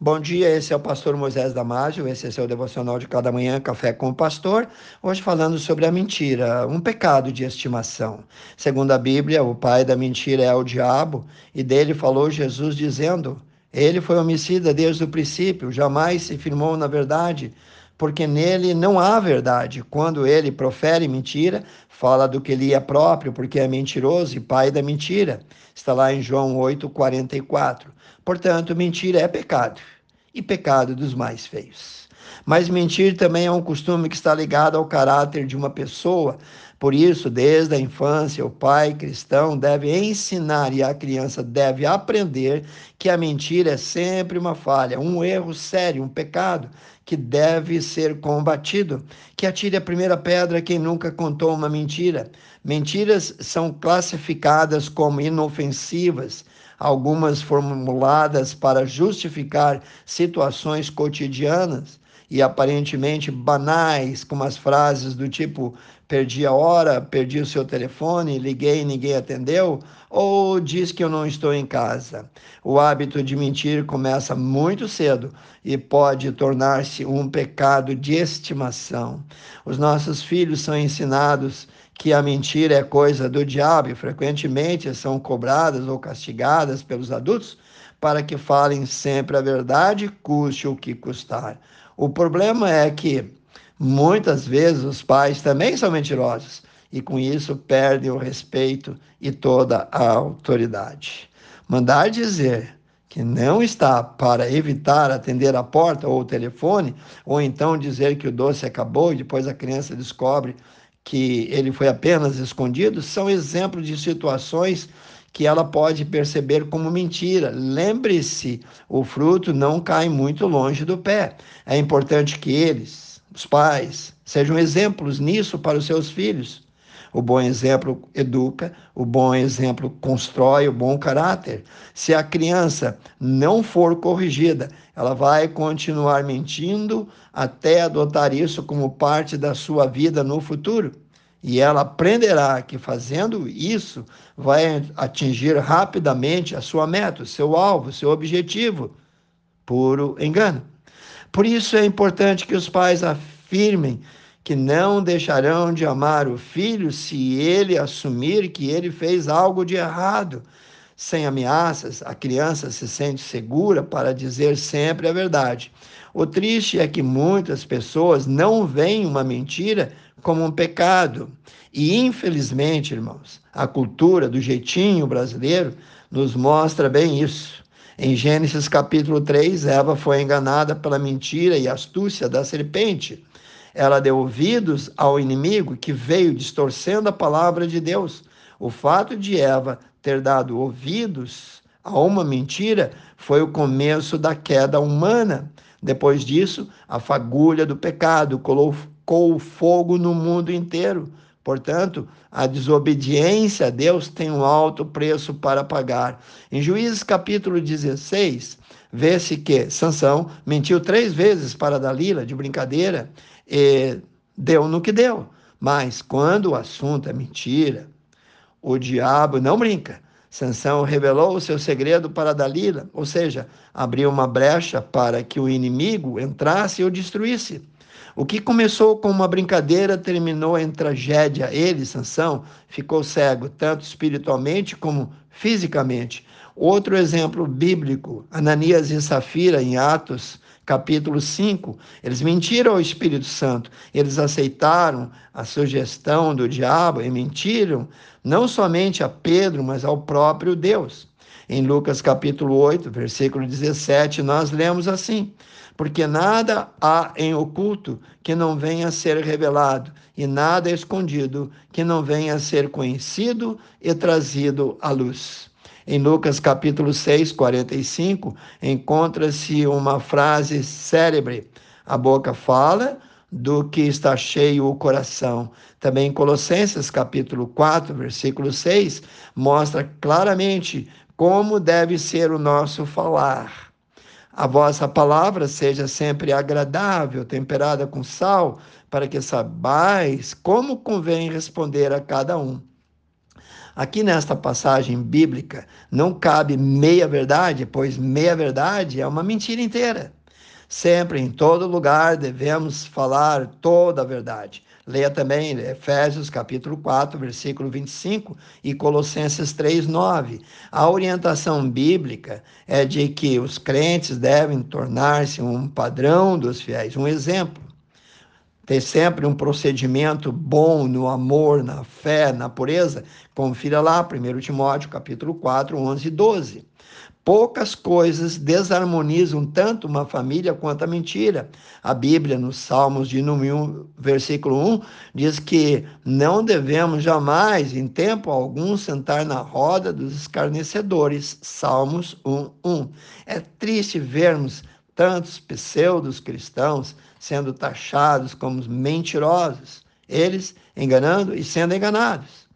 Bom dia, esse é o pastor Moisés Damásio, esse é seu devocional de cada manhã, Café com o Pastor. Hoje falando sobre a mentira, um pecado de estimação. Segundo a Bíblia, o pai da mentira é o diabo, e dele falou Jesus dizendo: Ele foi homicida desde o princípio, jamais se firmou na verdade, porque nele não há verdade. Quando ele profere mentira, fala do que lhe é próprio, porque é mentiroso e pai da mentira. Está lá em João 8:44. Portanto, mentira é pecado, e pecado dos mais feios. Mas mentir também é um costume que está ligado ao caráter de uma pessoa. Por isso, desde a infância, o pai cristão deve ensinar e a criança deve aprender que a mentira é sempre uma falha, um erro sério, um pecado que deve ser combatido. Que atire a primeira pedra quem nunca contou uma mentira. Mentiras são classificadas como inofensivas algumas formuladas para justificar situações cotidianas e aparentemente banais, como as frases do tipo perdi a hora, perdi o seu telefone, liguei e ninguém atendeu, ou diz que eu não estou em casa. O hábito de mentir começa muito cedo e pode tornar-se um pecado de estimação. Os nossos filhos são ensinados que a mentira é coisa do diabo e frequentemente são cobradas ou castigadas pelos adultos para que falem sempre a verdade, custe o que custar. O problema é que muitas vezes os pais também são mentirosos e com isso perdem o respeito e toda a autoridade. Mandar dizer que não está para evitar atender a porta ou o telefone, ou então dizer que o doce acabou e depois a criança descobre que ele foi apenas escondido, são exemplos de situações que ela pode perceber como mentira. Lembre-se, o fruto não cai muito longe do pé. É importante que eles, os pais, sejam exemplos nisso para os seus filhos. O bom exemplo educa, o bom exemplo constrói o bom caráter. Se a criança não for corrigida, ela vai continuar mentindo até adotar isso como parte da sua vida no futuro. E ela aprenderá que fazendo isso vai atingir rapidamente a sua meta, o seu alvo, o seu objetivo. Puro engano. Por isso é importante que os pais afirmem que não deixarão de amar o filho se ele assumir que ele fez algo de errado. Sem ameaças, a criança se sente segura para dizer sempre a verdade. O triste é que muitas pessoas não veem uma mentira como um pecado. E, infelizmente, irmãos, a cultura do jeitinho brasileiro nos mostra bem isso. Em Gênesis capítulo 3, Eva foi enganada pela mentira e astúcia da serpente. Ela deu ouvidos ao inimigo que veio distorcendo a palavra de Deus. O fato de Eva ter dado ouvidos a uma mentira foi o começo da queda humana. Depois disso, a fagulha do pecado colocou fogo no mundo inteiro. Portanto, a desobediência a Deus tem um alto preço para pagar. Em Juízes capítulo 16, vê-se que Sansão mentiu três vezes para Dalila, de brincadeira, e deu no que deu. Mas quando o assunto é mentira, o diabo não brinca. Sansão revelou o seu segredo para Dalila, ou seja, abriu uma brecha para que o inimigo entrasse e o destruísse. O que começou com uma brincadeira terminou em tragédia. Ele, Sansão, ficou cego, tanto espiritualmente como fisicamente. Outro exemplo bíblico, Ananias e Safira, em Atos, capítulo 5. Eles mentiram ao Espírito Santo, eles aceitaram a sugestão do diabo e mentiram não somente a Pedro, mas ao próprio Deus. Em Lucas capítulo 8, versículo 17, nós lemos assim: porque nada há em oculto que não venha a ser revelado, e nada escondido que não venha a ser conhecido e trazido à luz. Em Lucas capítulo 6, 45, encontra-se uma frase célebre: A boca fala do que está cheio o coração. Também em Colossenses capítulo 4, versículo 6, mostra claramente como deve ser o nosso falar a vossa palavra seja sempre agradável, temperada com sal, para que saibais como convém responder a cada um. Aqui nesta passagem bíblica não cabe meia verdade, pois meia verdade é uma mentira inteira. Sempre, em todo lugar, devemos falar toda a verdade. Leia também Efésios capítulo 4, versículo 25 e Colossenses 3, 9. A orientação bíblica é de que os crentes devem tornar-se um padrão dos fiéis, um exemplo. Ter sempre um procedimento bom no amor, na fé, na pureza. Confira lá, 1 Timóteo capítulo 4, 11 e 12. Poucas coisas desarmonizam tanto uma família quanto a mentira. A Bíblia, nos Salmos de número 1, versículo 1, diz que não devemos jamais, em tempo algum, sentar na roda dos escarnecedores. Salmos 1, 1. É triste vermos tantos pseudos cristãos sendo taxados como mentirosos, eles enganando e sendo enganados.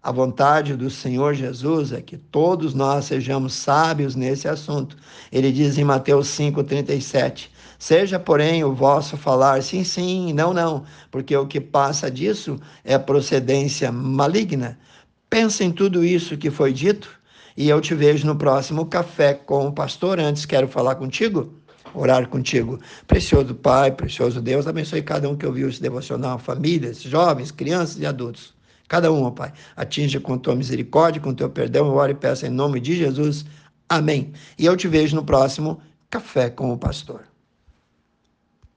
A vontade do Senhor Jesus é que todos nós sejamos sábios nesse assunto. Ele diz em Mateus 5,37: Seja, porém, o vosso falar sim, sim, não, não, porque o que passa disso é procedência maligna. Pensa em tudo isso que foi dito e eu te vejo no próximo Café com o Pastor. Antes, quero falar contigo orar contigo. Precioso Pai, precioso Deus, abençoe cada um que ouviu esse devocional, famílias, jovens, crianças e adultos. Cada um, ó Pai, atinja com tua misericórdia, com teu perdão. Eu oro e peço em nome de Jesus. Amém. E eu te vejo no próximo Café com o Pastor.